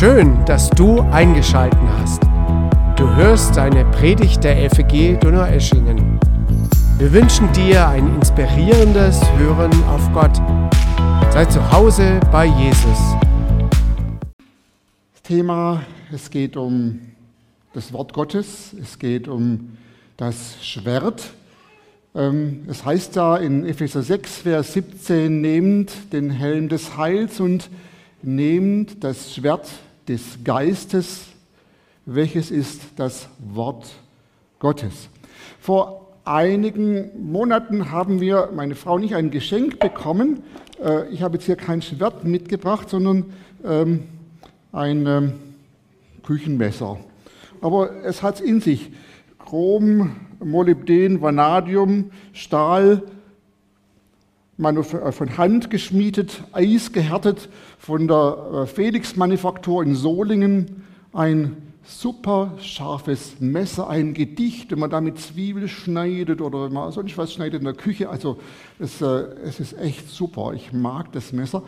Schön, dass du eingeschalten hast. Du hörst eine Predigt der FEG Donaueschingen. Wir wünschen dir ein inspirierendes Hören auf Gott. Sei zu Hause bei Jesus. Das Thema, es geht um das Wort Gottes, es geht um das Schwert. Ähm, es heißt da in Epheser 6, Vers 17, nehmt den Helm des Heils und nehmt das Schwert des Geistes, welches ist das Wort Gottes. Vor einigen Monaten haben wir, meine Frau nicht, ein Geschenk bekommen. Äh, ich habe jetzt hier kein Schwert mitgebracht, sondern ähm, ein ähm, Küchenmesser. Aber es hat es in sich. Chrom, Molybden, Vanadium, Stahl, von Hand geschmiedet, eisgehärtet von der äh, Felix-Manufaktur in Solingen. Ein super scharfes Messer, ein Gedicht, wenn man damit Zwiebel schneidet oder wenn man sonst was schneidet in der Küche. Also es, äh, es ist echt super. Ich mag das Messer.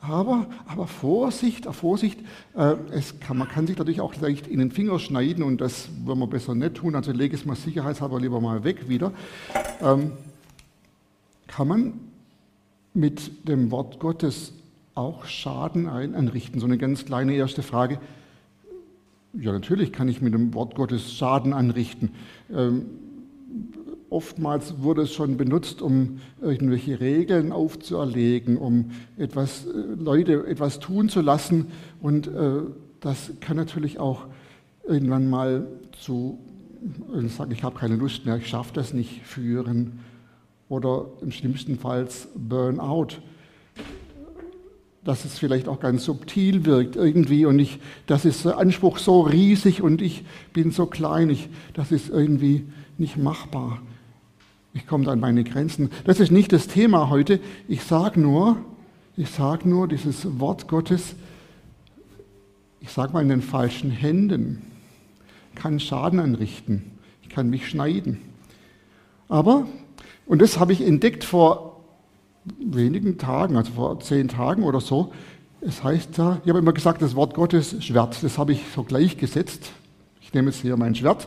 Aber, aber Vorsicht, Vorsicht, äh, kann, man kann sich natürlich auch leicht in den Finger schneiden und das wollen wir besser nicht tun. Also lege es mal sicherheitshalber lieber mal weg wieder. Ähm, kann man mit dem Wort Gottes auch Schaden anrichten? So eine ganz kleine erste Frage. Ja, natürlich kann ich mit dem Wort Gottes Schaden anrichten. Ähm, oftmals wurde es schon benutzt, um irgendwelche Regeln aufzuerlegen, um etwas, äh, Leute etwas tun zu lassen. Und äh, das kann natürlich auch irgendwann mal zu äh, sagen, ich habe keine Lust mehr, ich schaffe das nicht, führen oder im schlimmsten Fall Burnout. Dass es vielleicht auch ganz subtil wirkt irgendwie und ich, das ist der Anspruch so riesig und ich bin so klein, ich, das ist irgendwie nicht machbar. Ich komme an meine Grenzen. Das ist nicht das Thema heute. Ich sage nur, ich sage nur, dieses Wort Gottes, ich sage mal in den falschen Händen, kann Schaden anrichten. Ich kann mich schneiden. Aber und das habe ich entdeckt vor wenigen Tagen, also vor zehn Tagen oder so. Es heißt da, ich habe immer gesagt, das Wort Gottes Schwert, das habe ich so gleichgesetzt. Ich nehme jetzt hier mein Schwert,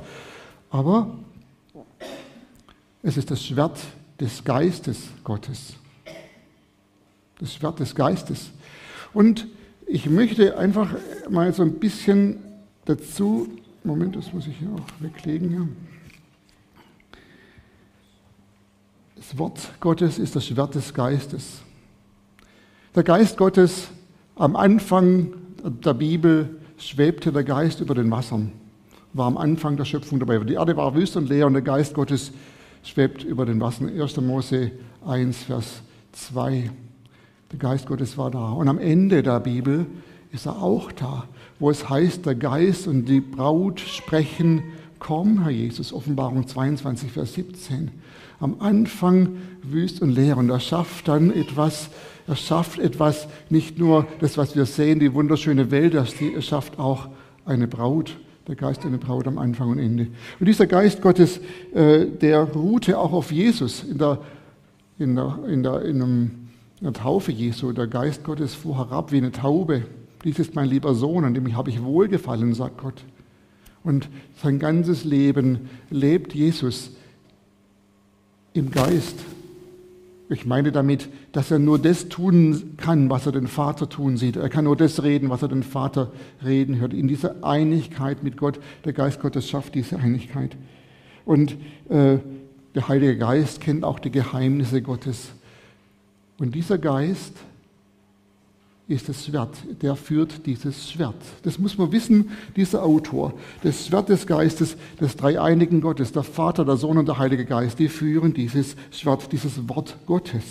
aber es ist das Schwert des Geistes Gottes. Das Schwert des Geistes. Und ich möchte einfach mal so ein bisschen dazu, Moment, das muss ich hier auch weglegen. Hier. Das Wort Gottes ist das Schwert des Geistes. Der Geist Gottes, am Anfang der Bibel schwebte der Geist über den Wassern, war am Anfang der Schöpfung dabei. Die Erde war wüst und leer und der Geist Gottes schwebt über den Wassern. 1. Mose 1, Vers 2. Der Geist Gottes war da. Und am Ende der Bibel ist er auch da, wo es heißt, der Geist und die Braut sprechen, komm, Herr Jesus, Offenbarung 22, Vers 17 am Anfang wüst und leer und er schafft dann etwas, er schafft etwas, nicht nur das, was wir sehen, die wunderschöne Welt, er schafft auch eine Braut, der Geist eine Braut am Anfang und Ende. Und dieser Geist Gottes, äh, der ruhte auch auf Jesus in der, in der, in der, in einem, in der Taufe Jesu. Der Geist Gottes fuhr herab wie eine Taube. Dies ist mein lieber Sohn, an dem habe ich wohlgefallen, sagt Gott. Und sein ganzes Leben lebt Jesus im Geist. Ich meine damit, dass er nur das tun kann, was er den Vater tun sieht. Er kann nur das reden, was er den Vater reden hört. In dieser Einigkeit mit Gott, der Geist Gottes schafft diese Einigkeit. Und äh, der Heilige Geist kennt auch die Geheimnisse Gottes. Und dieser Geist ist das Schwert. Der führt dieses Schwert. Das muss man wissen, dieser Autor. Das Schwert des Geistes, des dreieinigen Gottes, der Vater, der Sohn und der Heilige Geist, die führen dieses Schwert, dieses Wort Gottes.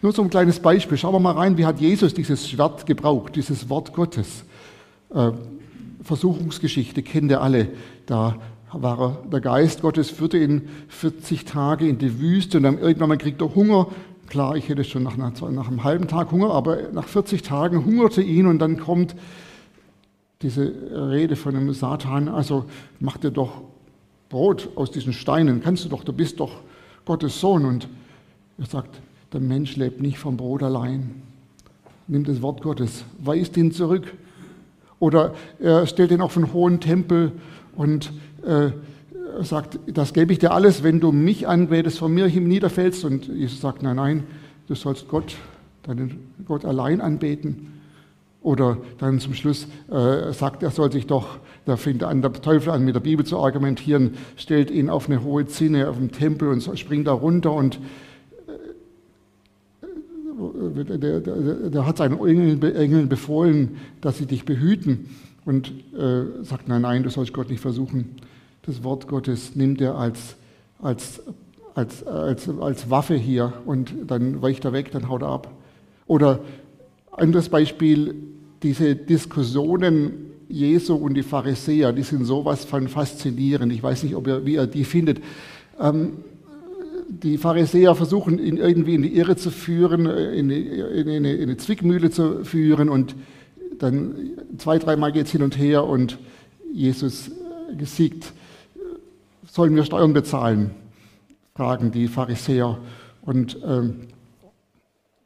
Nur so ein kleines Beispiel. Schauen wir mal rein, wie hat Jesus dieses Schwert gebraucht, dieses Wort Gottes. Äh, Versuchungsgeschichte kennt ihr alle. Da war er, der Geist Gottes führte ihn 40 Tage in die Wüste und dann irgendwann kriegt er Hunger Klar, ich hätte schon nach, nach, nach einem halben Tag Hunger, aber nach 40 Tagen hungerte ihn und dann kommt diese Rede von dem Satan, also mach dir doch Brot aus diesen Steinen, kannst du doch, du bist doch Gottes Sohn. Und er sagt, der Mensch lebt nicht vom Brot allein, nimmt das Wort Gottes, weist ihn zurück. Oder er stellt ihn auf einen hohen Tempel und äh, sagt, das gebe ich dir alles, wenn du mich anbetest, von mir niederfällst. Und Jesus sagt, nein, nein, du sollst Gott, deinen Gott allein anbeten. Oder dann zum Schluss äh, sagt er, soll sich doch, da fängt an, der Teufel an, mit der Bibel zu argumentieren, stellt ihn auf eine hohe Zinne auf dem Tempel und springt da runter und äh, der, der, der, hat seinen Engeln befohlen, dass sie dich behüten und äh, sagt, nein, nein, du sollst Gott nicht versuchen. Das Wort Gottes nimmt er als, als, als, als, als Waffe hier und dann weicht er weg, dann haut er ab. Oder anderes Beispiel, diese Diskussionen Jesu und die Pharisäer, die sind sowas von faszinierend. Ich weiß nicht, ob ihr, wie ihr die findet. Ähm, die Pharisäer versuchen, ihn irgendwie in die Irre zu führen, in, die, in, eine, in eine Zwickmühle zu führen und dann zwei, dreimal geht es hin und her und Jesus gesiegt. Sollen wir Steuern bezahlen? fragen die Pharisäer. Und ähm,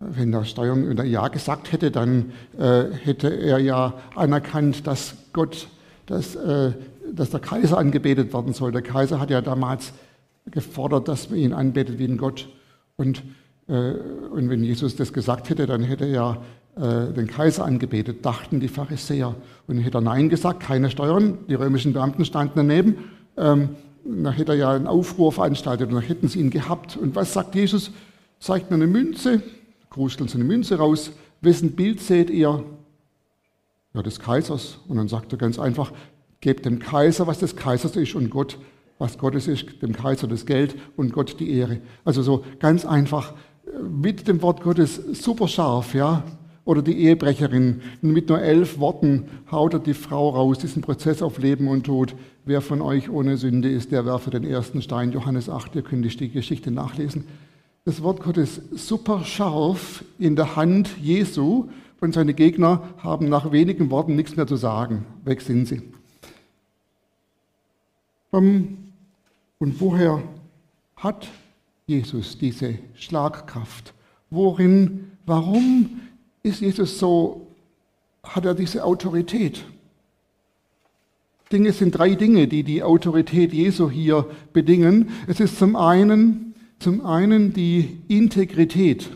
wenn der Steuern wenn er Ja gesagt hätte, dann äh, hätte er ja anerkannt, dass Gott, dass, äh, dass der Kaiser angebetet werden soll. Der Kaiser hat ja damals gefordert, dass man ihn anbetet wie ein Gott. Und, äh, und wenn Jesus das gesagt hätte, dann hätte er äh, den Kaiser angebetet, dachten die Pharisäer. Und hätte er Nein gesagt, keine Steuern, die römischen Beamten standen daneben, ähm, dann hätte er ja einen Aufruhr veranstaltet und dann hätten sie ihn gehabt. Und was sagt Jesus? Zeigt mir eine Münze, krusteln sie eine Münze raus. Wessen Bild seht ihr? Ja, des Kaisers. Und dann sagt er ganz einfach, gebt dem Kaiser, was des Kaisers ist und Gott, was Gottes ist, dem Kaiser das Geld und Gott die Ehre. Also so ganz einfach mit dem Wort Gottes super scharf, ja. Oder die Ehebrecherin. Mit nur elf Worten haut er die Frau raus, diesen Prozess auf Leben und Tod. Wer von euch ohne Sünde ist, der werfe den ersten Stein. Johannes 8, ihr könnt die Geschichte nachlesen das Wort Gottes super scharf in der Hand Jesu und seine Gegner haben nach wenigen Worten nichts mehr zu sagen. Weg sind sie. Und woher hat Jesus diese Schlagkraft? Worin, warum ist Jesus so, hat er diese Autorität? Dinge sind drei Dinge, die die Autorität Jesu hier bedingen. Es ist zum einen zum einen die Integrität.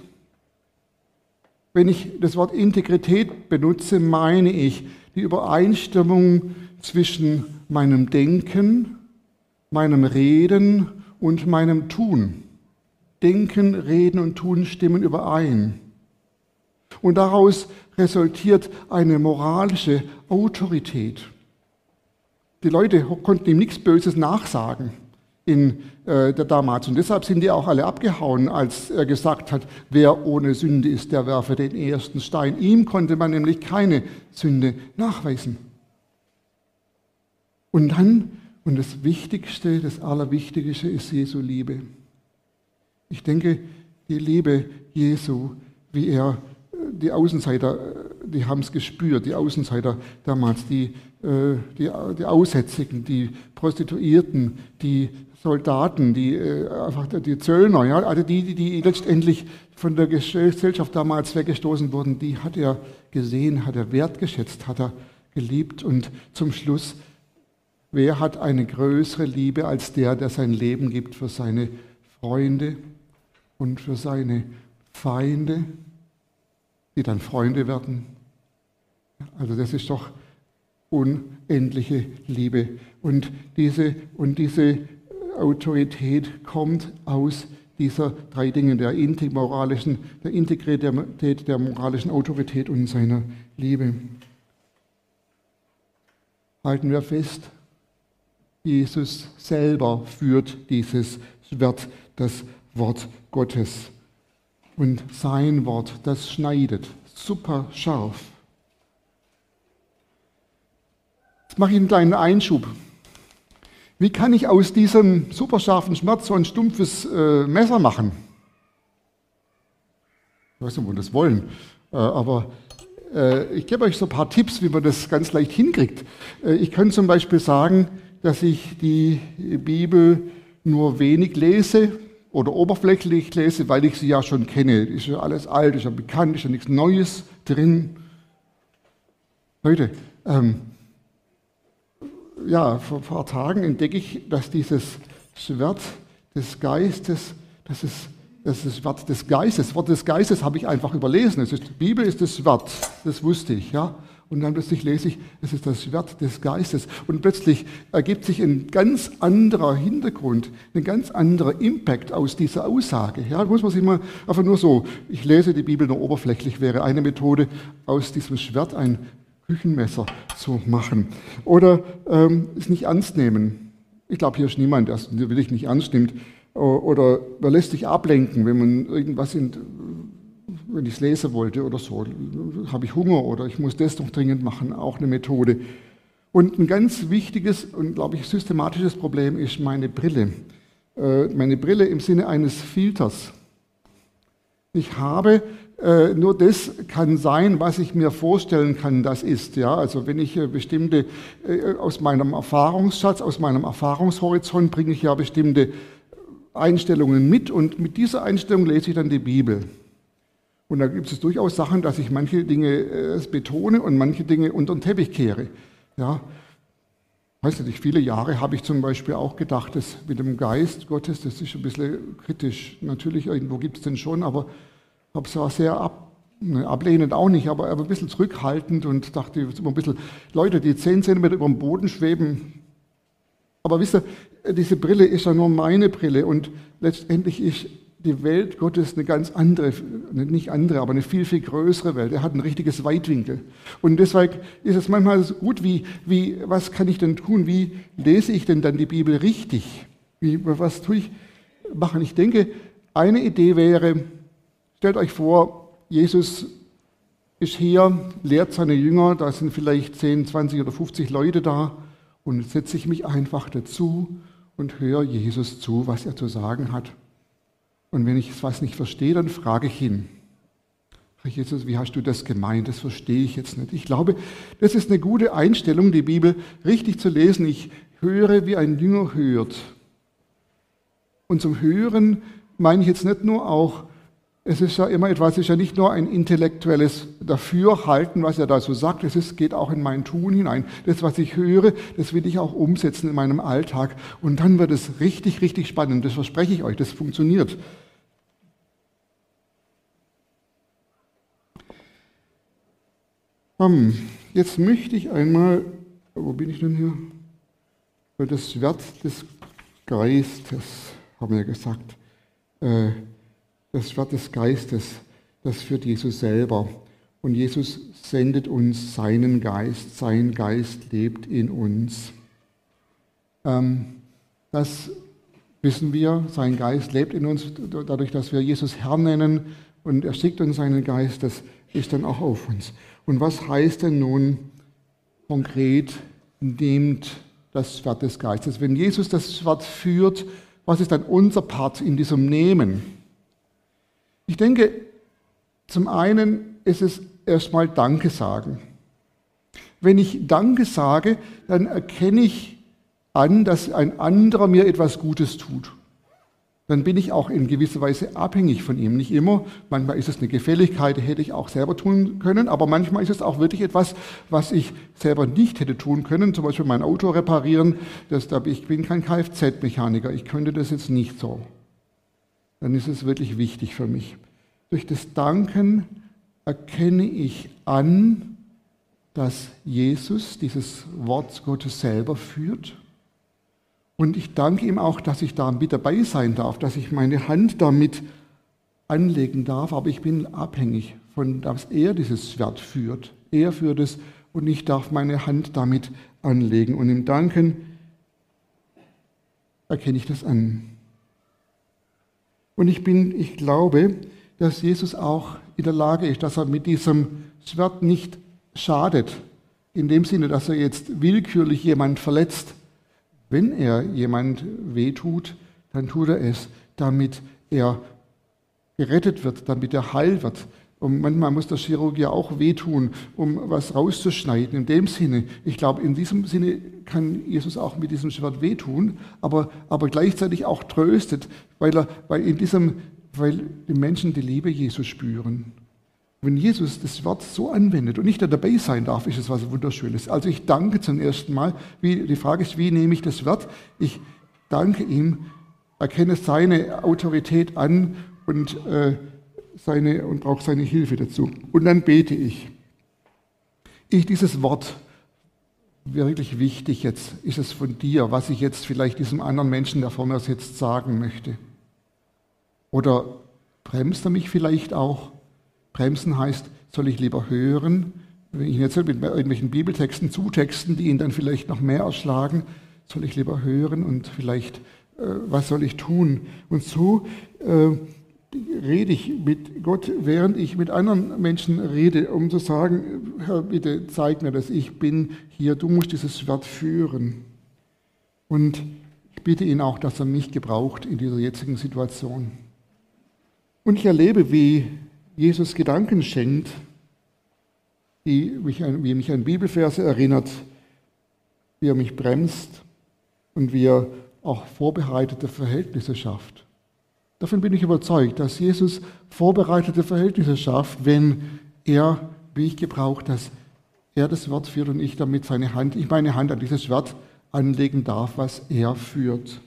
Wenn ich das Wort Integrität benutze, meine ich die Übereinstimmung zwischen meinem Denken, meinem Reden und meinem Tun. Denken, Reden und Tun stimmen überein. Und daraus resultiert eine moralische Autorität. Die Leute konnten ihm nichts Böses nachsagen in äh, der damals. Und deshalb sind die auch alle abgehauen, als er gesagt hat, wer ohne Sünde ist, der werfe den ersten Stein. Ihm konnte man nämlich keine Sünde nachweisen. Und dann, und das Wichtigste, das Allerwichtigste ist Jesu Liebe. Ich denke, die Liebe Jesu, wie er die Außenseiter, äh, die haben es gespürt, die Außenseiter damals, die, die, die Aussätzigen, die Prostituierten, die Soldaten, die äh, einfach die Zöllner, ja, also die, die, die letztendlich von der Gesellschaft damals weggestoßen wurden, die hat er gesehen, hat er wertgeschätzt, hat er geliebt und zum Schluss, wer hat eine größere Liebe als der, der sein Leben gibt für seine Freunde und für seine Feinde, die dann Freunde werden? Also das ist doch unendliche Liebe. Und diese, und diese Autorität kommt aus dieser drei Dinge, der, moralischen, der Integrität, der moralischen Autorität und seiner Liebe. Halten wir fest, Jesus selber führt dieses Schwert, das Wort Gottes. Und sein Wort, das schneidet super scharf. Jetzt mache ich einen kleinen Einschub. Wie kann ich aus diesem superscharfen Schmerz so ein stumpfes äh, Messer machen? Ich weiß nicht, ob wir das wollen, äh, aber äh, ich gebe euch so ein paar Tipps, wie man das ganz leicht hinkriegt. Äh, ich kann zum Beispiel sagen, dass ich die Bibel nur wenig lese oder oberflächlich lese, weil ich sie ja schon kenne. Ist ja alles alt, ist ja bekannt, ist ja nichts Neues drin. Leute, ähm, ja, vor ein paar Tagen entdecke ich, dass dieses Schwert des Geistes, das ist das ist Wort des Geistes. Das Wort des Geistes habe ich einfach überlesen. Es ist, die Bibel ist das Wort, das wusste ich. Ja? Und dann plötzlich lese ich, es ist das Schwert des Geistes. Und plötzlich ergibt sich ein ganz anderer Hintergrund, ein ganz anderer Impact aus dieser Aussage. Ja, muss man sich mal einfach nur so, ich lese die Bibel nur oberflächlich, wäre eine Methode, aus diesem Schwert ein Küchenmesser zu machen. Oder ähm, es nicht ernst nehmen. Ich glaube, hier ist niemand, der will ich nicht ernst nimmt. Oder man lässt sich ablenken, wenn man irgendwas in, wenn ich es lesen wollte oder so. Habe ich Hunger oder ich muss das noch dringend machen, auch eine Methode. Und ein ganz wichtiges und, glaube ich, systematisches Problem ist meine Brille. Äh, meine Brille im Sinne eines Filters. Ich habe äh, nur das kann sein, was ich mir vorstellen kann, das ist. Ja? Also wenn ich äh, bestimmte, aus meinem Erfahrungsschatz, aus meinem Erfahrungshorizont bringe ich ja bestimmte Einstellungen mit und mit dieser Einstellung lese ich dann die Bibel. Und da gibt es durchaus Sachen, dass ich manche Dinge äh, betone und manche Dinge unter den Teppich kehre. Ja, weiß nicht, viele Jahre habe ich zum Beispiel auch gedacht, dass mit dem Geist Gottes, das ist ein bisschen kritisch. Natürlich, irgendwo gibt es den schon, aber habe es war sehr ab, ne, ablehnend auch nicht, aber ein bisschen zurückhaltend und dachte immer ein bisschen, Leute, die 10 cm über dem Boden schweben. Aber wisst ihr, diese Brille ist ja nur meine Brille und letztendlich ist die Welt Gottes eine ganz andere, nicht andere, aber eine viel, viel größere Welt. Er hat ein richtiges Weitwinkel. Und deshalb ist es manchmal so gut, wie, wie, was kann ich denn tun? Wie lese ich denn dann die Bibel richtig? Wie, was tue ich machen? Ich denke, eine Idee wäre, stellt euch vor, Jesus ist hier, lehrt seine Jünger, da sind vielleicht 10, 20 oder 50 Leute da und setze ich mich einfach dazu und höre Jesus zu, was er zu sagen hat. Und wenn ich was nicht verstehe, dann frage ich ihn. Jesus, wie hast du das gemeint? Das verstehe ich jetzt nicht. Ich glaube, das ist eine gute Einstellung, die Bibel richtig zu lesen. Ich höre, wie ein Jünger hört. Und zum Hören meine ich jetzt nicht nur auch es ist ja immer etwas, es ist ja nicht nur ein intellektuelles Dafürhalten, was er da so sagt, es ist, geht auch in mein Tun hinein. Das, was ich höre, das will ich auch umsetzen in meinem Alltag. Und dann wird es richtig, richtig spannend. Das verspreche ich euch, das funktioniert. Jetzt möchte ich einmal, wo bin ich denn hier? Das Schwert des Geistes, haben wir gesagt. Das Wort des Geistes, das führt Jesus selber. Und Jesus sendet uns seinen Geist, sein Geist lebt in uns. Ähm, das wissen wir, sein Geist lebt in uns, dadurch, dass wir Jesus Herr nennen und er schickt uns seinen Geist, das ist dann auch auf uns. Und was heißt denn nun konkret, nehmt das Schwert des Geistes? Wenn Jesus das Schwert führt, was ist dann unser Part in diesem Nehmen? Ich denke, zum einen ist es erstmal Danke sagen. Wenn ich Danke sage, dann erkenne ich an, dass ein anderer mir etwas Gutes tut. Dann bin ich auch in gewisser Weise abhängig von ihm. Nicht immer. Manchmal ist es eine Gefälligkeit, hätte ich auch selber tun können. Aber manchmal ist es auch wirklich etwas, was ich selber nicht hätte tun können. Zum Beispiel mein Auto reparieren. Das, ich bin kein Kfz-Mechaniker. Ich könnte das jetzt nicht so dann ist es wirklich wichtig für mich. Durch das Danken erkenne ich an, dass Jesus dieses Wort Gottes selber führt. Und ich danke ihm auch, dass ich da mit dabei sein darf, dass ich meine Hand damit anlegen darf. Aber ich bin abhängig von, dass er dieses Schwert führt. Er führt es und ich darf meine Hand damit anlegen. Und im Danken erkenne ich das an. Und ich bin, ich glaube, dass Jesus auch in der Lage ist, dass er mit diesem Schwert nicht schadet, in dem Sinne, dass er jetzt willkürlich jemand verletzt. Wenn er jemand wehtut, dann tut er es, damit er gerettet wird, damit er heil wird, und manchmal muss der Chirurg ja auch wehtun, um was rauszuschneiden. In dem Sinne, ich glaube, in diesem Sinne kann Jesus auch mit diesem Schwert wehtun, aber, aber gleichzeitig auch tröstet, weil, er, weil, in diesem, weil die Menschen die Liebe Jesus spüren. Wenn Jesus das Wort so anwendet und nicht dabei sein darf, ist es was Wunderschönes. Also ich danke zum ersten Mal. Wie, die Frage ist, wie nehme ich das Wort? Ich danke ihm, erkenne seine Autorität an und, äh, seine, und brauche seine Hilfe dazu. Und dann bete ich. Ich dieses Wort wirklich wichtig jetzt? Ist es von dir, was ich jetzt vielleicht diesem anderen Menschen, der vor mir sitzt, sagen möchte? Oder bremst er mich vielleicht auch? Bremsen heißt, soll ich lieber hören, wenn ich jetzt mit irgendwelchen Bibeltexten zutexten, die ihn dann vielleicht noch mehr erschlagen, soll ich lieber hören und vielleicht, äh, was soll ich tun? Und so äh, rede ich mit Gott, während ich mit anderen Menschen rede, um zu sagen, Herr, bitte zeig mir, dass ich bin hier, du musst dieses Schwert führen. Und ich bitte ihn auch, dass er mich gebraucht in dieser jetzigen Situation. Und ich erlebe, wie Jesus Gedanken schenkt, die mich an, wie mich an Bibelverse erinnert, wie er mich bremst und wie er auch vorbereitete Verhältnisse schafft. Davon bin ich überzeugt, dass Jesus vorbereitete Verhältnisse schafft, wenn er mich gebraucht, dass er das Wort führt und ich damit seine Hand, ich meine Hand an dieses Schwert anlegen darf, was er führt.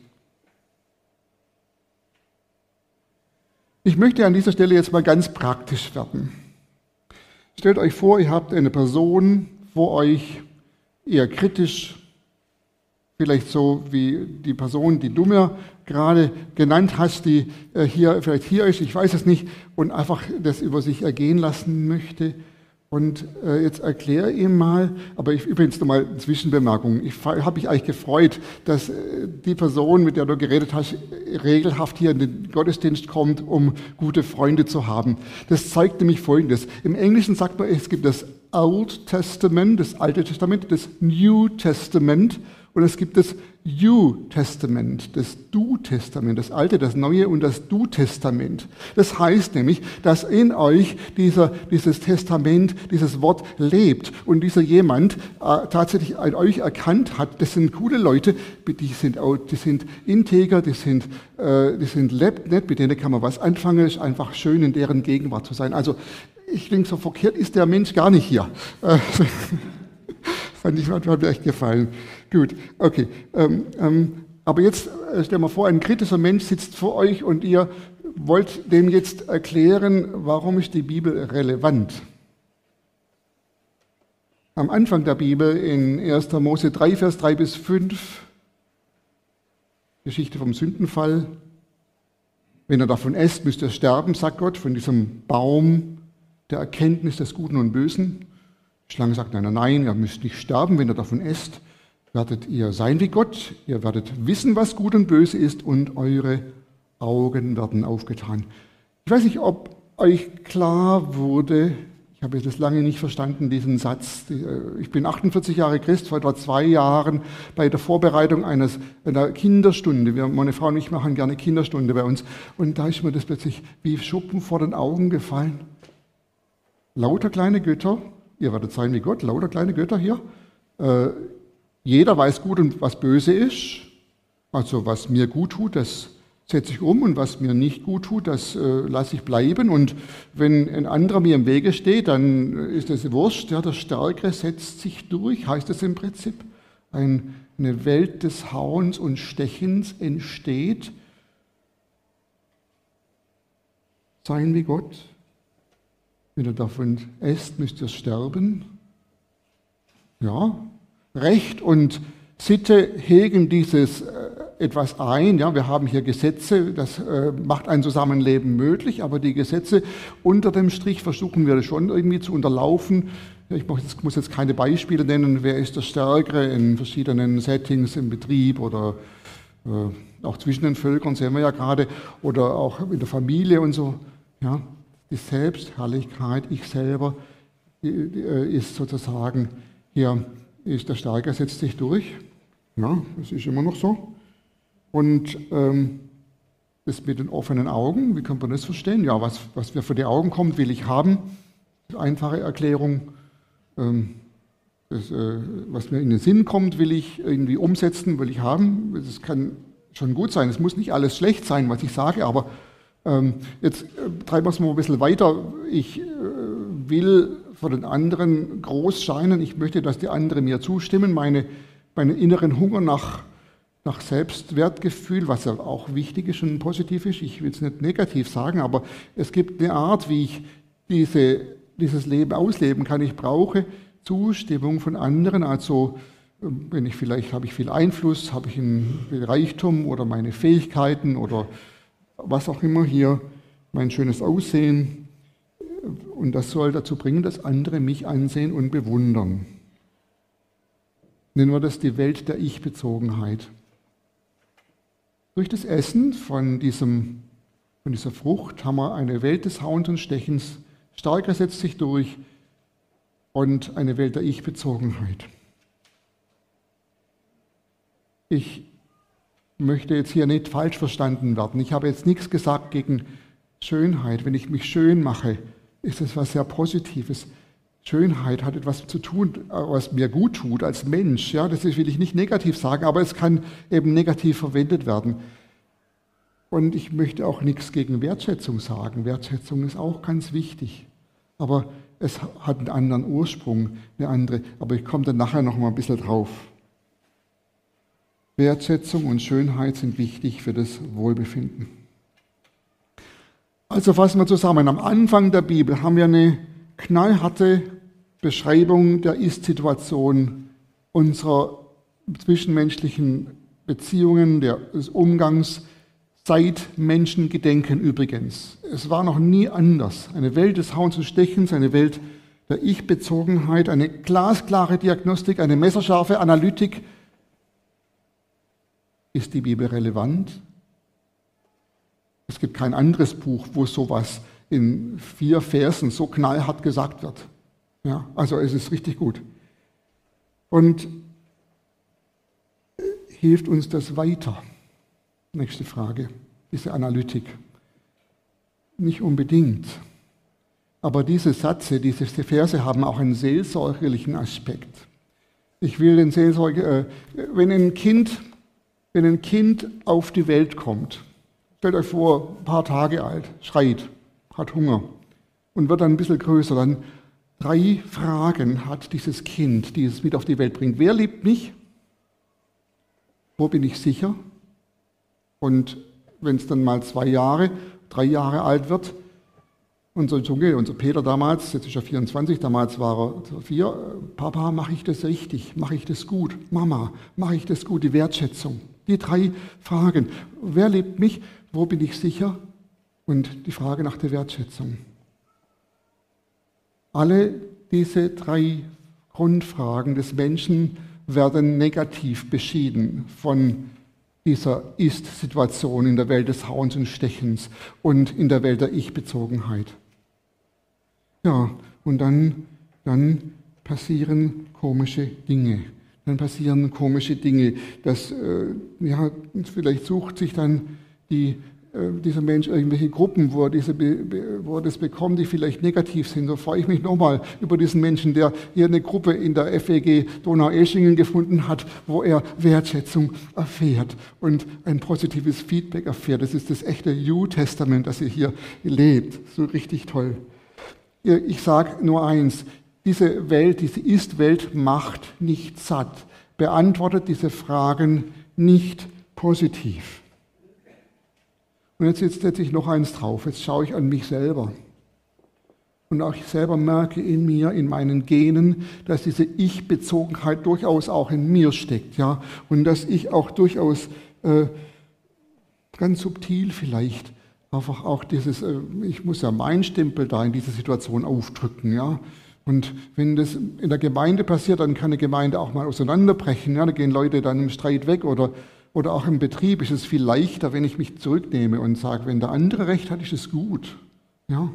Ich möchte an dieser Stelle jetzt mal ganz praktisch werden. Stellt euch vor, ihr habt eine Person vor euch, eher kritisch, vielleicht so wie die Person, die du mir gerade genannt hast, die äh, hier vielleicht hier ist, ich weiß es nicht, und einfach das über sich ergehen lassen möchte. Und äh, jetzt erkläre ihm mal, aber ich übrigens nochmal eine Zwischenbemerkung. Ich habe mich eigentlich gefreut, dass äh, die Person, mit der du geredet hast, regelhaft hier in den Gottesdienst kommt, um gute Freunde zu haben. Das zeigt nämlich Folgendes. Im Englischen sagt man, es gibt das Old Testament, das Alte Testament, das New Testament und es gibt das You-Testament, das Du-Testament, das Alte, das Neue und das Du-Testament. Das heißt nämlich, dass in euch dieser, dieses Testament, dieses Wort lebt und dieser jemand äh, tatsächlich an euch erkannt hat, das sind coole Leute, die sind, die sind integer, die sind, äh, die sind nett, mit denen kann man was anfangen, ist einfach schön in deren Gegenwart zu sein. Also ich denke, so verkehrt ist der Mensch gar nicht hier. Äh, fand ich, mir echt gefallen. Gut, okay. Ähm, ähm, aber jetzt äh, stell mal vor, ein kritischer Mensch sitzt vor euch und ihr wollt dem jetzt erklären, warum ist die Bibel relevant. Am Anfang der Bibel in 1. Mose 3, Vers 3 bis 5, Geschichte vom Sündenfall. Wenn er davon esst, müsst ihr sterben, sagt Gott, von diesem Baum der Erkenntnis des Guten und Bösen. Die Schlange sagt, nein, nein, nein, ihr müsst nicht sterben, wenn ihr davon esst werdet ihr sein wie Gott, ihr werdet wissen, was gut und böse ist und eure Augen werden aufgetan. Ich weiß nicht, ob euch klar wurde, ich habe das lange nicht verstanden, diesen Satz. Äh, ich bin 48 Jahre Christ, vor etwa zwei Jahren bei der Vorbereitung eines, einer Kinderstunde. Wir, meine Frau und ich machen gerne Kinderstunde bei uns. Und da ist mir das plötzlich wie Schuppen vor den Augen gefallen. Lauter kleine Götter, ihr werdet sein wie Gott, lauter kleine Götter hier. Äh, jeder weiß gut und was böse ist. Also was mir gut tut, das setze ich um und was mir nicht gut tut, das äh, lasse ich bleiben. Und wenn ein anderer mir im Wege steht, dann ist das wurscht. Ja, der Stärkere setzt sich durch, heißt es im Prinzip. Ein, eine Welt des Hauens und Stechens entsteht. Sein wie Gott. Wenn er davon esst, müsst ihr sterben. Ja, Recht und Sitte hegen dieses äh, etwas ein. Ja, wir haben hier Gesetze, das äh, macht ein Zusammenleben möglich, aber die Gesetze unter dem Strich versuchen wir schon irgendwie zu unterlaufen. Ich muss jetzt keine Beispiele nennen, wer ist der Stärkere in verschiedenen Settings im Betrieb oder äh, auch zwischen den Völkern, sehen wir ja gerade, oder auch in der Familie und so. Ja, die Selbstherrlichkeit, ich selber, ist sozusagen hier ist der Stärker setzt sich durch. Ja, das ist immer noch so. Und ähm, das mit den offenen Augen, wie kann man das verstehen? Ja, was, was mir vor die Augen kommt, will ich haben. Einfache Erklärung. Ähm, das, äh, was mir in den Sinn kommt, will ich irgendwie umsetzen, will ich haben. Das kann schon gut sein. Es muss nicht alles schlecht sein, was ich sage, aber ähm, jetzt äh, treiben wir es mal ein bisschen weiter. Ich äh, will vor den anderen groß scheinen, ich möchte, dass die anderen mir zustimmen, meine, meinen inneren Hunger nach, nach Selbstwertgefühl, was ja auch wichtig ist und positiv ist, ich will es nicht negativ sagen, aber es gibt eine Art, wie ich diese, dieses Leben ausleben kann. Ich brauche Zustimmung von anderen, also wenn ich vielleicht habe ich viel Einfluss, habe ich einen Reichtum oder meine Fähigkeiten oder was auch immer hier, mein schönes Aussehen. Und das soll dazu bringen, dass andere mich ansehen und bewundern. Nennen wir das die Welt der Ich-Bezogenheit. Durch das Essen von, diesem, von dieser Frucht haben wir eine Welt des Hauens und Stechens. Stärker setzt sich durch und eine Welt der Ich-Bezogenheit. Ich möchte jetzt hier nicht falsch verstanden werden. Ich habe jetzt nichts gesagt gegen Schönheit. Wenn ich mich schön mache, ist das was sehr Positives. Schönheit hat etwas zu tun, was mir gut tut als Mensch. Ja, das will ich nicht negativ sagen, aber es kann eben negativ verwendet werden. Und ich möchte auch nichts gegen Wertschätzung sagen. Wertschätzung ist auch ganz wichtig. Aber es hat einen anderen Ursprung, eine andere. Aber ich komme dann nachher noch mal ein bisschen drauf. Wertschätzung und Schönheit sind wichtig für das Wohlbefinden. Also fassen wir zusammen. Am Anfang der Bibel haben wir eine knallharte Beschreibung der Ist-Situation unserer zwischenmenschlichen Beziehungen, des Umgangs seit Menschengedenken übrigens. Es war noch nie anders. Eine Welt des Hauens und Stechens, eine Welt der Ich-Bezogenheit, eine glasklare Diagnostik, eine messerscharfe Analytik ist die Bibel relevant? Es gibt kein anderes Buch, wo sowas in vier Versen so knallhart gesagt wird. Ja, also es ist richtig gut. Und hilft uns das weiter? Nächste Frage, diese Analytik. Nicht unbedingt. Aber diese Sätze, diese Verse haben auch einen seelsorgerlichen Aspekt. Ich will den Seelsorger, äh, wenn ein Kind wenn ein Kind auf die Welt kommt, stellt euch vor, ein paar Tage alt, schreit, hat Hunger und wird dann ein bisschen größer, dann drei Fragen hat dieses Kind, die es mit auf die Welt bringt. Wer liebt mich? Wo bin ich sicher? Und wenn es dann mal zwei Jahre, drei Jahre alt wird, unser Junge, unser Peter damals, jetzt ist er 24, damals war er vier, Papa, mache ich das richtig? Mache ich das gut? Mama, mache ich das gut? Die Wertschätzung. Die drei Fragen. Wer liebt mich? Wo bin ich sicher? Und die Frage nach der Wertschätzung. Alle diese drei Grundfragen des Menschen werden negativ beschieden von dieser Ist-Situation in der Welt des Hauens und Stechens und in der Welt der Ich-Bezogenheit. Ja, und dann, dann passieren komische Dinge dann passieren komische Dinge. Das, äh, ja, vielleicht sucht sich dann die, äh, dieser Mensch irgendwelche Gruppen, wo er, diese, wo er das bekommt, die vielleicht negativ sind. So freue ich mich nochmal über diesen Menschen, der hier eine Gruppe in der FEG Donau-Eschingen gefunden hat, wo er Wertschätzung erfährt und ein positives Feedback erfährt. Das ist das echte New-Testament, das ihr hier lebt. So richtig toll. Ich sage nur eins, diese Welt, diese Ist-Welt macht nicht satt, beantwortet diese Fragen nicht positiv. Und jetzt, setze ich noch eins drauf, jetzt schaue ich an mich selber. Und auch ich selber merke in mir, in meinen Genen, dass diese Ich-Bezogenheit durchaus auch in mir steckt. Ja? Und dass ich auch durchaus äh, ganz subtil vielleicht einfach auch dieses, äh, ich muss ja meinen Stempel da in dieser Situation aufdrücken. Ja? Und wenn das in der Gemeinde passiert, dann kann eine Gemeinde auch mal auseinanderbrechen. Ja, da gehen Leute dann im Streit weg oder, oder auch im Betrieb ist es viel leichter, wenn ich mich zurücknehme und sage, wenn der andere recht hat, ist es gut. Ja,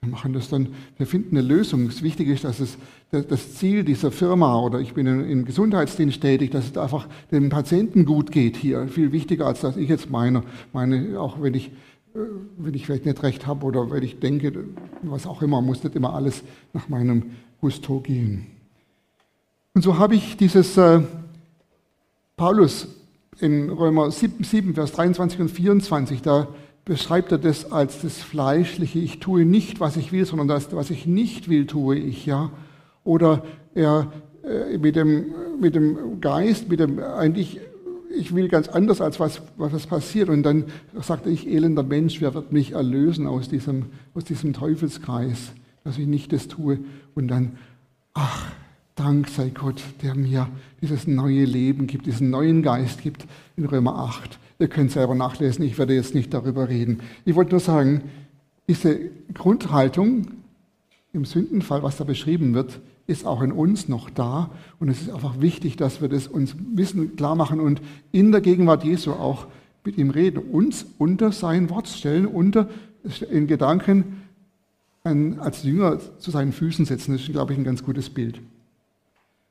wir machen das dann, wir finden eine Lösung. Das Wichtige ist, dass es das Ziel dieser Firma oder ich bin im Gesundheitsdienst tätig, dass es einfach dem Patienten gut geht hier. Viel wichtiger, als dass ich jetzt meine, meine auch wenn ich äh, wenn ich vielleicht nicht recht habe oder wenn ich denke, was auch immer, muss nicht immer alles nach meinem Gusto gehen. Und so habe ich dieses äh, Paulus in Römer 7, 7, Vers 23 und 24, da beschreibt er das als das Fleischliche. Ich tue nicht, was ich will, sondern das, was ich nicht will, tue ich, ja. Oder er äh, mit, dem, mit dem Geist, mit dem eigentlich, ich will ganz anders, als was, was passiert. Und dann sagt er, ich elender Mensch, wer wird mich erlösen aus diesem, aus diesem Teufelskreis, dass ich nicht das tue. Und dann, ach, Dank sei Gott, der mir dieses neue Leben gibt, diesen neuen Geist gibt in Römer 8. Ihr könnt selber nachlesen, ich werde jetzt nicht darüber reden. Ich wollte nur sagen, diese Grundhaltung im Sündenfall, was da beschrieben wird, ist auch in uns noch da. Und es ist einfach wichtig, dass wir das uns wissen, klar machen und in der Gegenwart Jesu auch mit ihm reden, uns unter sein Wort stellen, unter in Gedanken als Jünger zu seinen Füßen setzen. Das ist, glaube ich, ein ganz gutes Bild.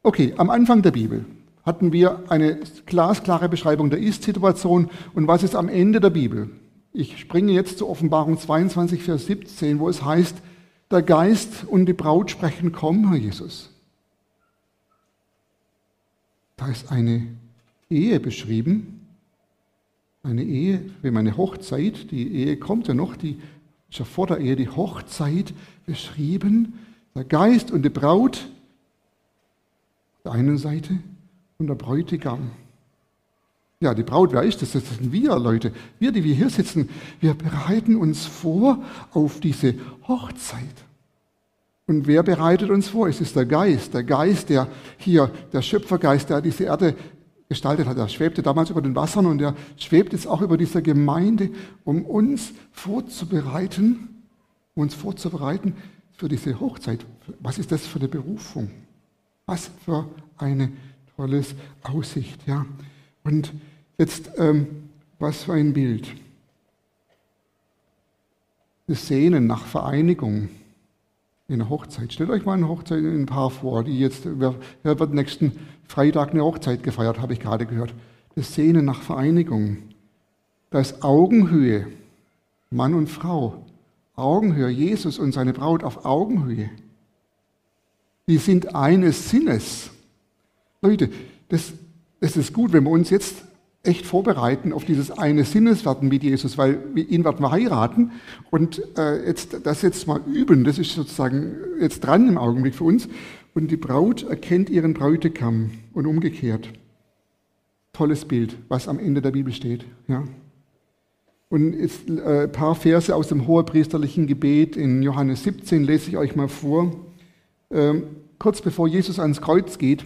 Okay, am Anfang der Bibel hatten wir eine glasklare Beschreibung der Ist-Situation und was ist am Ende der Bibel? Ich springe jetzt zur Offenbarung 22, Vers 17, wo es heißt, der Geist und die Braut sprechen, komm, Herr Jesus. Da ist eine Ehe beschrieben, eine Ehe, wie meine Hochzeit, die Ehe kommt ja noch, die ist ja vor der Ehe, die Hochzeit beschrieben, der Geist und die Braut der einen Seite und der Bräutigam. Ja, die Braut, wer ist das? Das sind wir, Leute. Wir, die wir hier sitzen, wir bereiten uns vor auf diese Hochzeit. Und wer bereitet uns vor? Es ist der Geist, der Geist, der hier, der Schöpfergeist, der diese Erde gestaltet hat. Er schwebte damals über den Wassern und er schwebt jetzt auch über dieser Gemeinde, um uns vorzubereiten, uns vorzubereiten für diese Hochzeit. Was ist das für eine Berufung? Was für eine tolle Aussicht, ja. Und jetzt, ähm, was für ein Bild. Das Sehnen nach Vereinigung in der Hochzeit. Stellt euch mal eine Hochzeit in ein Paar vor, die jetzt, wer, wer wird nächsten Freitag eine Hochzeit gefeiert, habe ich gerade gehört. Das Sehnen nach Vereinigung. Da ist Augenhöhe, Mann und Frau. Augenhöhe, Jesus und seine Braut auf Augenhöhe die sind eines Sinnes. Leute, das, das ist gut, wenn wir uns jetzt echt vorbereiten auf dieses eine Sinneswerden mit Jesus, weil ihn werden wir heiraten und äh, jetzt, das jetzt mal üben, das ist sozusagen jetzt dran im Augenblick für uns. Und die Braut erkennt ihren Bräutigam und umgekehrt. Tolles Bild, was am Ende der Bibel steht. Ja. Und jetzt, äh, ein paar Verse aus dem hohepriesterlichen Gebet in Johannes 17 lese ich euch mal vor. Ähm, kurz bevor Jesus ans Kreuz geht,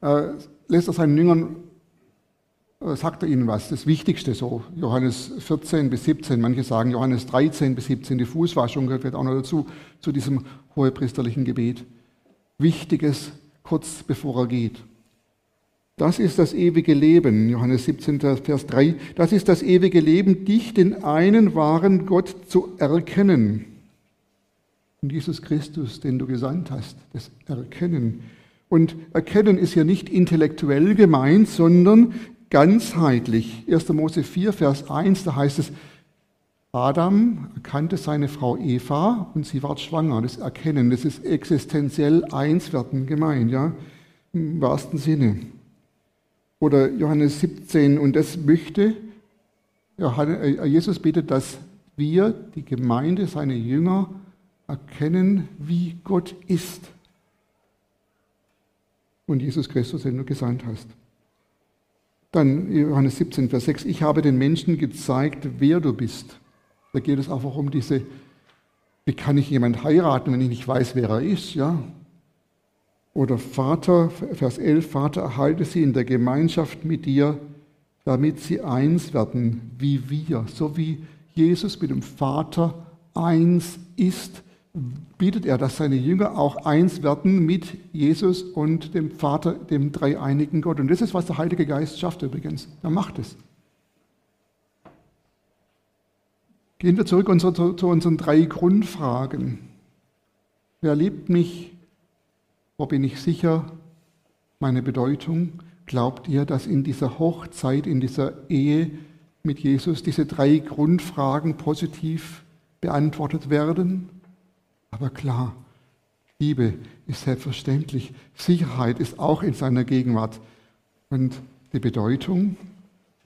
äh, lässt er seinen Jüngern, äh, sagt er ihnen was, das Wichtigste so, Johannes 14 bis 17, manche sagen Johannes 13 bis 17, die Fußwaschung gehört auch noch dazu, zu diesem hohepriesterlichen Gebet. Wichtiges kurz bevor er geht. Das ist das ewige Leben, Johannes 17, Vers 3. Das ist das ewige Leben, dich, den einen wahren Gott, zu erkennen und Jesus Christus, den du gesandt hast, das Erkennen. Und Erkennen ist ja nicht intellektuell gemeint, sondern ganzheitlich. 1. Mose 4, Vers 1, da heißt es, Adam erkannte seine Frau Eva und sie ward schwanger. Das Erkennen, das ist existenziell einswerden gemeint, ja, im wahrsten Sinne. Oder Johannes 17, und das möchte, äh, Jesus bittet, dass wir, die Gemeinde, seine Jünger, erkennen, wie Gott ist. Und Jesus Christus, den du gesandt hast. Dann Johannes 17, Vers 6, ich habe den Menschen gezeigt, wer du bist. Da geht es einfach um diese, wie kann ich jemand heiraten, wenn ich nicht weiß, wer er ist, ja? Oder Vater, Vers 11, Vater, erhalte sie in der Gemeinschaft mit dir, damit sie eins werden, wie wir, so wie Jesus mit dem Vater eins ist, bietet er, dass seine Jünger auch eins werden mit Jesus und dem Vater, dem dreieinigen Gott. Und das ist, was der Heilige Geist schafft übrigens. Er macht es. Gehen wir zurück zu unseren drei Grundfragen. Wer liebt mich? Wo bin ich sicher? Meine Bedeutung. Glaubt ihr, dass in dieser Hochzeit, in dieser Ehe mit Jesus diese drei Grundfragen positiv beantwortet werden? Aber klar, Liebe ist selbstverständlich. Sicherheit ist auch in seiner Gegenwart. Und die Bedeutung,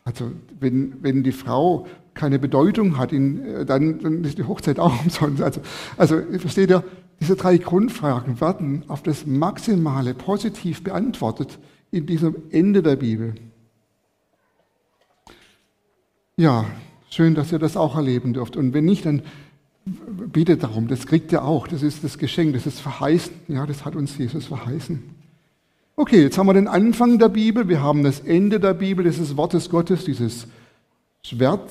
Also wenn, wenn die Frau keine Bedeutung hat, äh, dann, dann, ist die Hochzeit auch umsonst. Also, also versteht ihr, diese drei Grundfragen werden auf das Maximale positiv beantwortet in diesem Ende der Bibel. Ja, schön, dass ihr das auch erleben dürft. Und wenn nicht, dann bittet darum. Das kriegt ihr auch. Das ist das Geschenk, das ist verheißen. Ja, das hat uns Jesus verheißen. Okay, jetzt haben wir den Anfang der Bibel, wir haben das Ende der Bibel, das ist Wort des Gottes, dieses Schwert.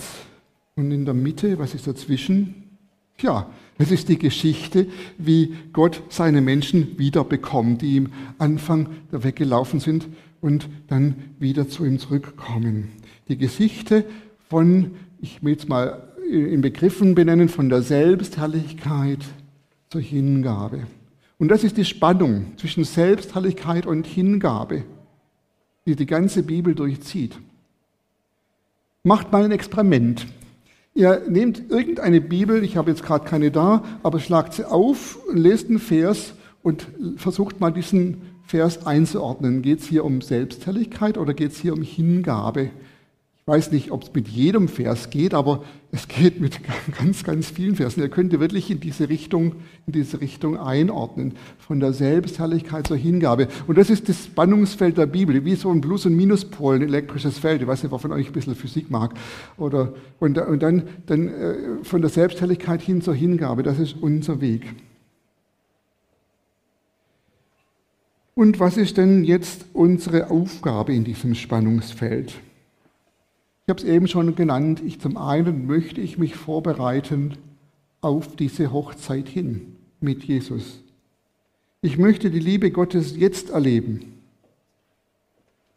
Und in der Mitte, was ist dazwischen? Ja, es ist die Geschichte, wie Gott seine Menschen wiederbekommt, die im Anfang da weggelaufen sind und dann wieder zu ihm zurückkommen. Die Geschichte von, ich will es mal in Begriffen benennen, von der Selbstherrlichkeit zur Hingabe. Und das ist die Spannung zwischen Selbstherrlichkeit und Hingabe, die die ganze Bibel durchzieht. Macht mal ein Experiment. Ihr nehmt irgendeine Bibel, ich habe jetzt gerade keine da, aber schlagt sie auf, lest einen Vers und versucht mal diesen Vers einzuordnen. Geht es hier um Selbstherrlichkeit oder geht es hier um Hingabe? Ich weiß nicht, ob es mit jedem Vers geht, aber es geht mit ganz, ganz vielen Versen. Ihr könnt wirklich in diese Richtung, in diese Richtung einordnen, von der Selbstherrlichkeit zur Hingabe. Und das ist das Spannungsfeld der Bibel, wie so ein Plus- und Minuspol, ein elektrisches Feld. Ich weiß nicht, wer von euch ein bisschen Physik mag. Oder, und, und dann, dann äh, von der Selbstherrlichkeit hin zur Hingabe. Das ist unser Weg. Und was ist denn jetzt unsere Aufgabe in diesem Spannungsfeld? Ich habe es eben schon genannt. Ich zum einen möchte ich mich vorbereiten auf diese Hochzeit hin mit Jesus. Ich möchte die Liebe Gottes jetzt erleben.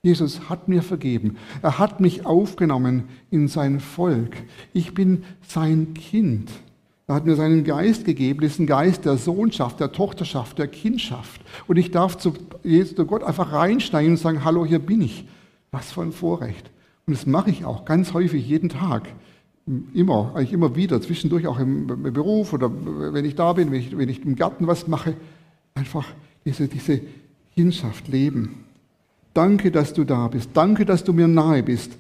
Jesus hat mir vergeben. Er hat mich aufgenommen in sein Volk. Ich bin sein Kind. Er hat mir seinen Geist gegeben, ein Geist der Sohnschaft, der Tochterschaft, der Kindschaft. Und ich darf zu, Jesus, zu Gott einfach reinsteigen und sagen, hallo, hier bin ich. Was für ein Vorrecht. Und das mache ich auch ganz häufig, jeden Tag. Immer, eigentlich immer wieder, zwischendurch auch im, Beruf oder wenn ich da bin, wenn ich, wenn ich im Garten was mache. Einfach diese, diese Hinschaft leben. Danke, dass du da bist. Danke, dass du mir nahe bist,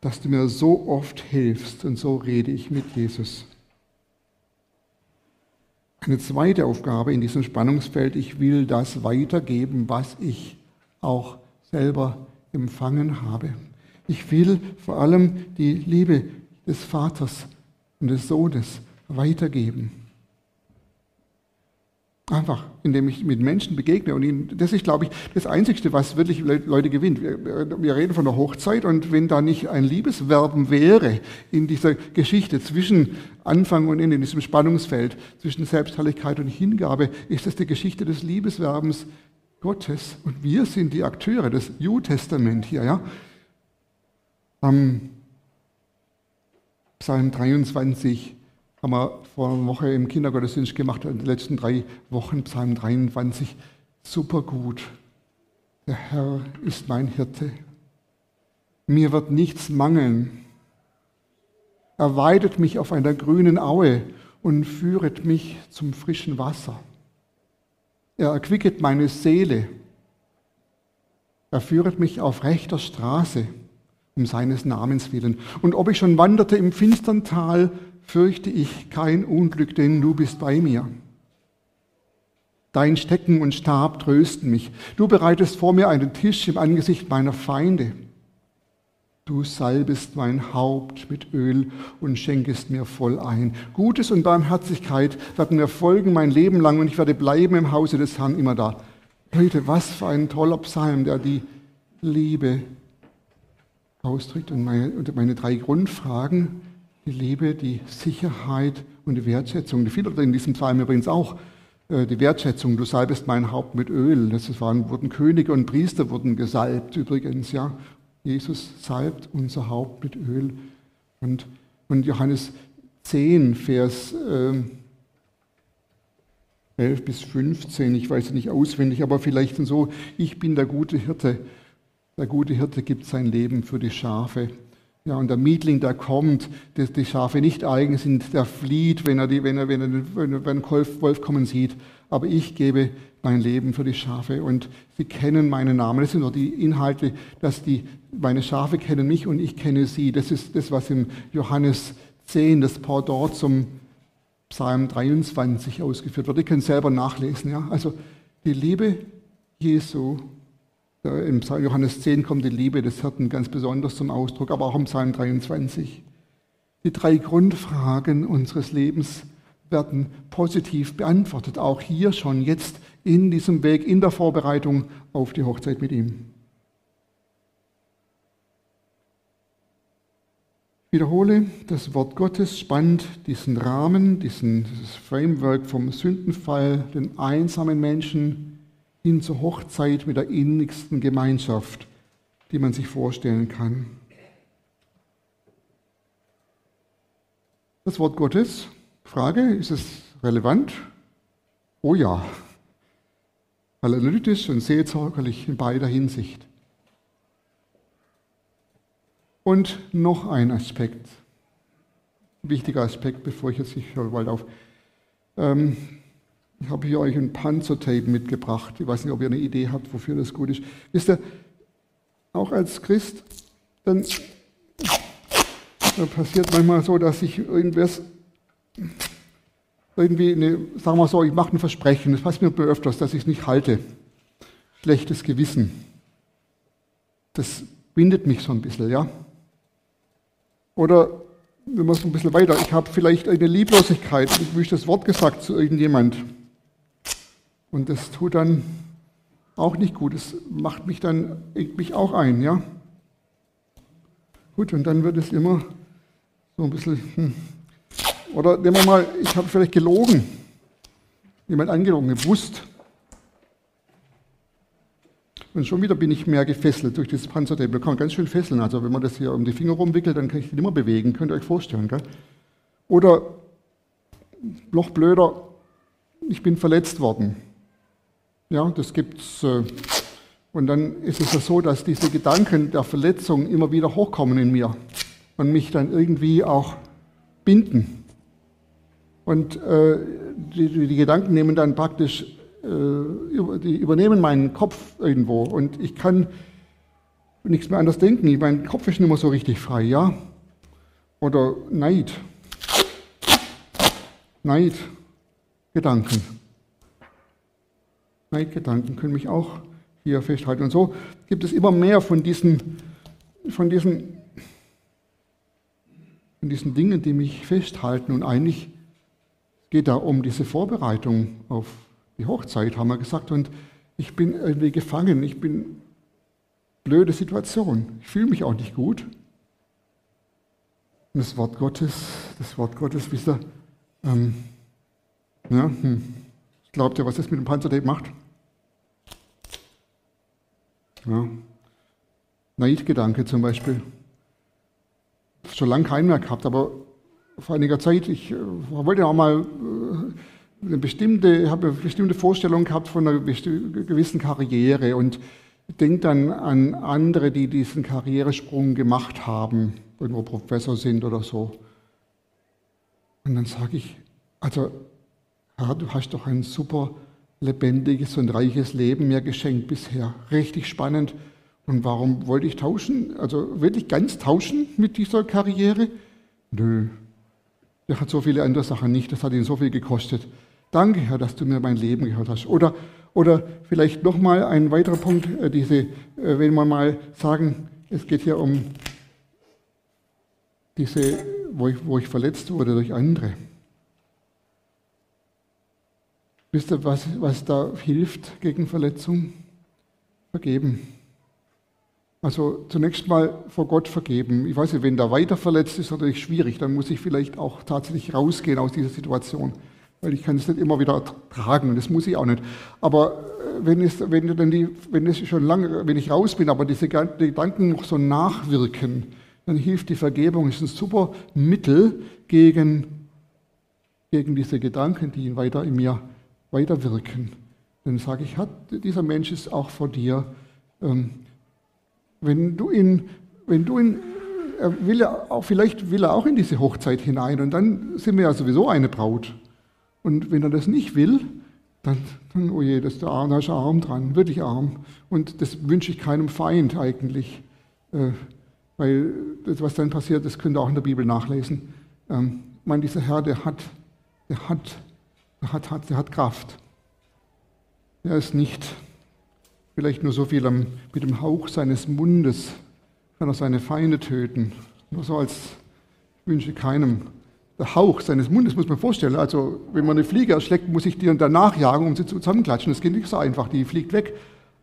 dass du mir so oft hilfst. Und so rede ich mit Jesus. Eine zweite Aufgabe in diesem Spannungsfeld, ich will das weitergeben, was ich auch selber empfangen habe. Ich will vor allem die Liebe des Vaters und des Sohnes weitergeben. Einfach, indem ich mit Menschen begegne. Und ihnen, das ist, glaube ich, das Einzige, was wirklich Leute gewinnt. Wir, wir, reden von der Hochzeit und wenn da nicht ein Liebeswerben wäre in dieser Geschichte zwischen Anfang und Ende, in diesem Spannungsfeld zwischen Selbstherrlichkeit und Hingabe, ist das die Geschichte des Liebeswerbens Gottes. Und wir sind die Akteure, des New Testament hier. Ja? Am Psalm 23 haben wir vor einer Woche im Kindergottesdienst gemacht, in den letzten drei Wochen, Psalm 23. Super gut. Der Herr ist mein Hirte. Mir wird nichts mangeln. Er weidet mich auf einer grünen Aue und führet mich zum frischen Wasser. Er erquicket meine Seele. Er führet mich auf rechter Straße um seines Namens willen. Und ob ich schon wanderte im finstern Tal, fürchte ich kein Unglück, denn du bist bei mir. Dein Stecken und Stab trösten mich. Du bereitest vor mir einen Tisch im Angesicht meiner Feinde. Du salbest mein Haupt mit Öl und schenkest mir voll ein. Gutes und Barmherzigkeit werden mir folgen mein Leben lang und ich werde bleiben im Hause des Herrn immer da. Leute, was für ein toller Psalm, der die Liebe ausdrückt. Und meine, und meine drei Grundfragen, die Liebe, die Sicherheit und die Wertschätzung. Die findet in diesem Psalm übrigens auch äh, die Wertschätzung. Du salbest mein Haupt mit Öl. Das waren, wurden Könige und Priester wurden gesalbt übrigens. Ja, Jesus salbt unser Haupt mit Öl. Und, und Johannes 10, Vers äh, 11 bis 15, ich weiß es nicht auswendig, aber vielleicht so, ich bin der gute Hirte. Der gute Hirte gibt sein Leben für die Schafe. Ja, und der Mietling, der kommt, die, die Schafe nicht eigen sind, der flieht, wenn er, die, wenn er, wenn er, wenn er einen Wolf kommen sieht. Aber ich gebe mein Leben für die Schafe und sie kennen meinen Namen. Das sind doch die Inhalte, dass die, meine Schafe kennen mich und ich kenne sie. Das ist das, was im Johannes 10, das Pendant zum Psalm 23 ausgeführt wird. Ihr könnt selber nachlesen. Ja? Also die Liebe Jesu im Psalm Johannes 10 kommt die Liebe des Hirten ganz besonders zum Ausdruck, aber auch im Psalm 23. Die drei Grundfragen unseres Lebens werden positiv beantwortet, auch hier schon jetzt in diesem Weg, in der Vorbereitung auf die Hochzeit mit ihm. Ich wiederhole, das Wort Gottes spannt diesen Rahmen, diesen, dieses Framework vom Sündenfall, den einsamen Menschen, hin zur Hochzeit mit der innigsten Gemeinschaft, die man sich vorstellen kann. Das Wort Gottes, Frage, ist es relevant? Oh ja, analytisch und seelsorgerlich in beider Hinsicht. Und noch ein Aspekt, wichtiger Aspekt, bevor ich jetzt nicht bald auf. Ähm, ich habe hier euch ein Panzertape mitgebracht. Ich weiß nicht, ob ihr eine Idee habt, wofür das gut ist. Wisst ihr, auch als Christ, dann, dann passiert manchmal so, dass ich irgendwas, irgendwie, eine, sagen wir so, ich mache ein Versprechen, das passiert mir öfters, dass ich es nicht halte. Schlechtes Gewissen. Das bindet mich so ein bisschen, ja. Oder, wenn wir so ein bisschen weiter, ich habe vielleicht eine Lieblosigkeit, ich wünsche das Wort gesagt zu irgendjemand. Und das tut dann auch nicht gut. Es macht mich dann, eckt mich auch ein, ja. Gut, und dann wird es immer so ein bisschen, hm. oder nehmen wir mal, ich habe vielleicht gelogen, jemand angelogen, gewusst. Und schon wieder bin ich mehr gefesselt durch dieses Panzertape. Kann man ganz schön fesseln. Also wenn man das hier um die Finger rumwickelt, dann kann ich den immer bewegen. Könnt ihr euch vorstellen. Gell? Oder noch blöder, ich bin verletzt worden. Ja, das gibt's. Äh, und dann ist es ja so, dass diese Gedanken der Verletzung immer wieder hochkommen in mir und mich dann irgendwie auch binden. Und äh, die, die, Gedanken nehmen dann praktisch, äh, die übernehmen meinen Kopf irgendwo und ich kann nichts mehr anders denken. Mein Kopf ist nicht mehr so richtig frei, ja? Oder Neid. Neid, Gedanken. Neidgedanken können mich auch hier festhalten. Und so gibt es immer mehr von diesen, von diesen, von diesen Dingen, die mich festhalten. Und eigentlich geht da um diese Vorbereitung auf die Hochzeit, haben wir gesagt. Und ich bin irgendwie gefangen. Ich bin blöde Situation. Ich fühle mich auch nicht gut. Das Wort Gottes, das Wort Gottes, wisst ihr, ähm, ja, hm. Glaubt ihr, was das mit dem Panzertape macht? Ja. Neidgedanke zum Beispiel. Schon lange keinen mehr gehabt, aber vor einiger Zeit, ich äh, wollte auch mal äh, eine bestimmte, habe eine bestimmte Vorstellung gehabt von einer gewissen Karriere und denke dann an andere, die diesen Karrieresprung gemacht haben, irgendwo Professor sind oder so. Und dann sage ich, also Herr, du hast doch ein super lebendiges und reiches Leben mir geschenkt bisher. Richtig spannend. Und warum wollte ich tauschen? Also wirklich ganz tauschen mit dieser Karriere? Nö. Der hat so viele andere Sachen nicht. Das hat ihn so viel gekostet. Danke, Herr, dass du mir mein Leben gehört hast. Oder, oder vielleicht nochmal ein weiterer Punkt, äh, diese, äh, wenn wir mal sagen, es geht hier um diese, wo ich, wo ich verletzt wurde durch andere. Wisst ihr, was, was da hilft gegen Verletzung? Vergeben. Also zunächst mal vor Gott vergeben. Ich weiß nicht, wenn da weiter verletzt ist, natürlich schwierig. Dann muss ich vielleicht auch tatsächlich rausgehen aus dieser Situation. Weil ich kann es nicht immer wieder tragen. Das muss ich auch nicht. Aber äh, wenn es, wenn, dann die, wenn es schon lange, wenn ich raus bin, aber diese Gedanken noch so nachwirken, dann hilft die Vergebung. Das ist ein super Mittel gegen, gegen diese Gedanken, die ihn weiter in mir weiterwirken. Dann sage ich, dieser Mensch ist auch vor dir. Ähm, wenn du ihn, wenn du ihn er will ja auch, vielleicht will er auch in diese Hochzeit hinein und dann sind wir ja sowieso eine Braut. Und wenn er das nicht will, dann, dann oh je, das ist der Arm, da ist er arm dran, wirklich arm. Und das wünsche ich keinem Feind eigentlich. Äh, weil das, was dann passiert, das könnt ihr auch in der Bibel nachlesen. Ähm, ich meine, dieser Herr, der hat, der hat, der hat, hat, der hat Kraft. Er ist nicht vielleicht nur so viel am, mit dem Hauch seines Mundes kann er seine Feinde töten. Nur so als ich wünsche keinem. Der Hauch seines Mundes muss man vorstellen. Also, wenn man eine Fliege erschlägt, muss ich die dann nachjagen, um sie zusammenklatschen. Das geht nicht so einfach, die fliegt weg.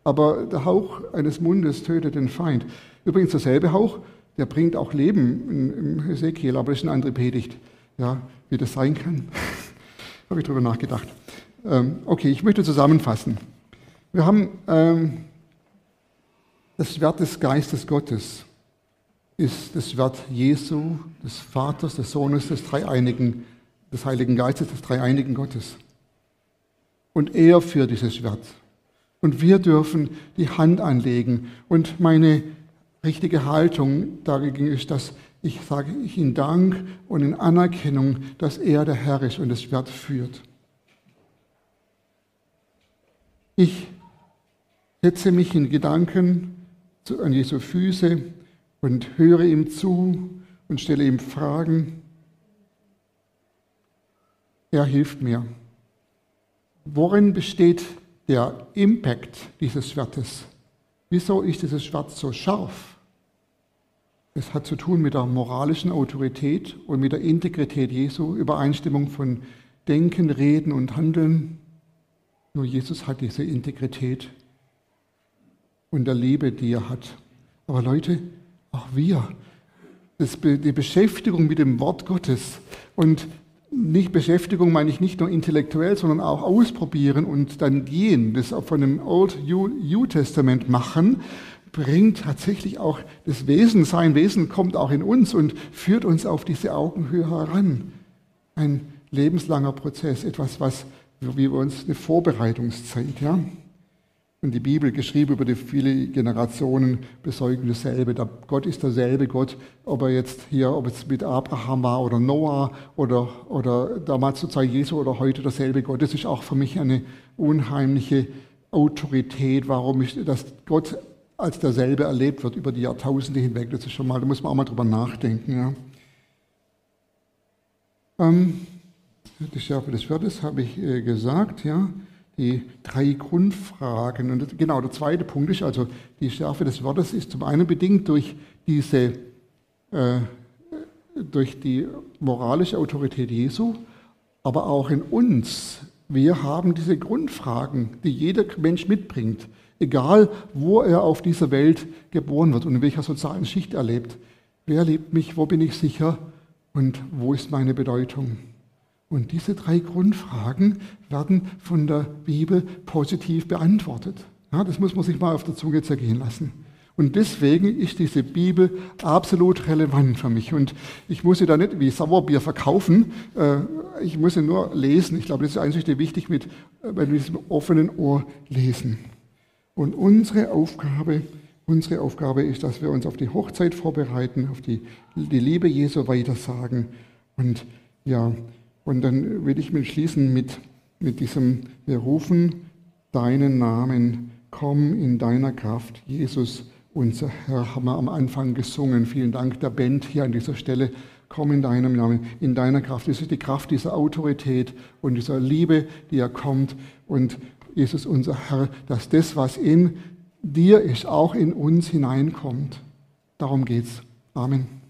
Aber der Hauch eines Mundes tötet den Feind. Übrigens derselbe Hauch, der bringt auch Leben im Ezekiel, aber das ist eine andere Predigt, ja, wie das sein kann. Habe ich darüber nachgedacht. Ähm, okay, ich möchte zusammenfassen. Wir haben ähm, das Schwert des Geistes Gottes, ist das Schwert Jesu, des Vaters, des Sohnes, des Dreieinigen, des Heiligen Geistes, des Dreieinigen Gottes. Und er führt dieses Schwert. Und wir dürfen die Hand anlegen. Und meine richtige Haltung dagegen ist, dass ich sage ich in Dank und in Anerkennung, dass er der Herr ist und das Schwert führt. Ich setze mich in Gedanken an Jesu Füße und höre ihm zu und stelle ihm Fragen. Er hilft mir. Worin besteht der Impact dieses Schwertes? Wieso ist dieses Schwert so scharf? Es hat zu tun mit der moralischen Autorität und mit der Integrität Jesu, Übereinstimmung von Denken, Reden und Handeln. Nur Jesus hat diese Integrität und der Liebe, die er hat. Aber Leute, auch wir, das, die Beschäftigung mit dem Wort Gottes und nicht Beschäftigung meine ich nicht nur intellektuell, sondern auch ausprobieren und dann gehen, das von dem Old New Testament machen bringt tatsächlich auch das Wesen, sein Wesen kommt auch in uns und führt uns auf diese Augenhöhe heran. Ein lebenslanger Prozess, etwas, was wie wir uns eine Vorbereitungszeit, ja. Und die Bibel, geschrieben über die viele Generationen, besäugen dasselbe. Der Gott ist derselbe Gott, ob er jetzt hier, ob es mit Abraham war oder Noah oder, oder damals zur Zeit Jesu oder heute derselbe Gott. Das ist auch für mich eine unheimliche Autorität, warum ich, dass Gott als derselbe erlebt wird über die Jahrtausende hinweg. Das ist schon mal, da muss man auch mal drüber nachdenken. Ja. Ähm, die Schärfe des Schwertes habe ich äh, gesagt, ja. Die drei Grundfragen. Und genau, der zweite Punkt ist also, die Schärfe des Wortes ist zum einen bedingt durch diese, äh, durch die moralische Autorität Jesu, aber auch in uns. Wir haben diese Grundfragen, die jeder Mensch mitbringt egal wo er auf dieser Welt geboren wird und in welcher sozialen Schicht er lebt. Wer liebt mich, wo bin ich sicher und wo ist meine Bedeutung? Und diese drei Grundfragen werden von der Bibel positiv beantwortet. Ja, das muss man sich mal auf der Zunge zergehen lassen. Und deswegen ist diese Bibel absolut relevant für mich. Und ich muss sie da nicht wie Sauerbier verkaufen, äh, ich muss sie nur lesen. Ich glaube, das ist eigentlich wichtig mit, äh, mit offenen Ohr lesen. Und unsere Aufgabe, unsere Aufgabe ist, dass wir uns auf die Hochzeit vorbereiten, auf die, die Liebe Jesu weitersagen. Und ja, und dann will ich mich schließen mit, mit diesem, wir rufen deinen Namen, komm in deiner Kraft, Jesus, unser Herr, haben wir am Anfang gesungen. Vielen Dank der Band hier an dieser Stelle. Komm in deinem Namen, in deiner Kraft. Das ist die Kraft dieser Autorität und dieser Liebe, die er kommt. Und Jesus unser Herr, dass das, was in dir ist, auch in uns hineinkommt. Darum geht's. Amen.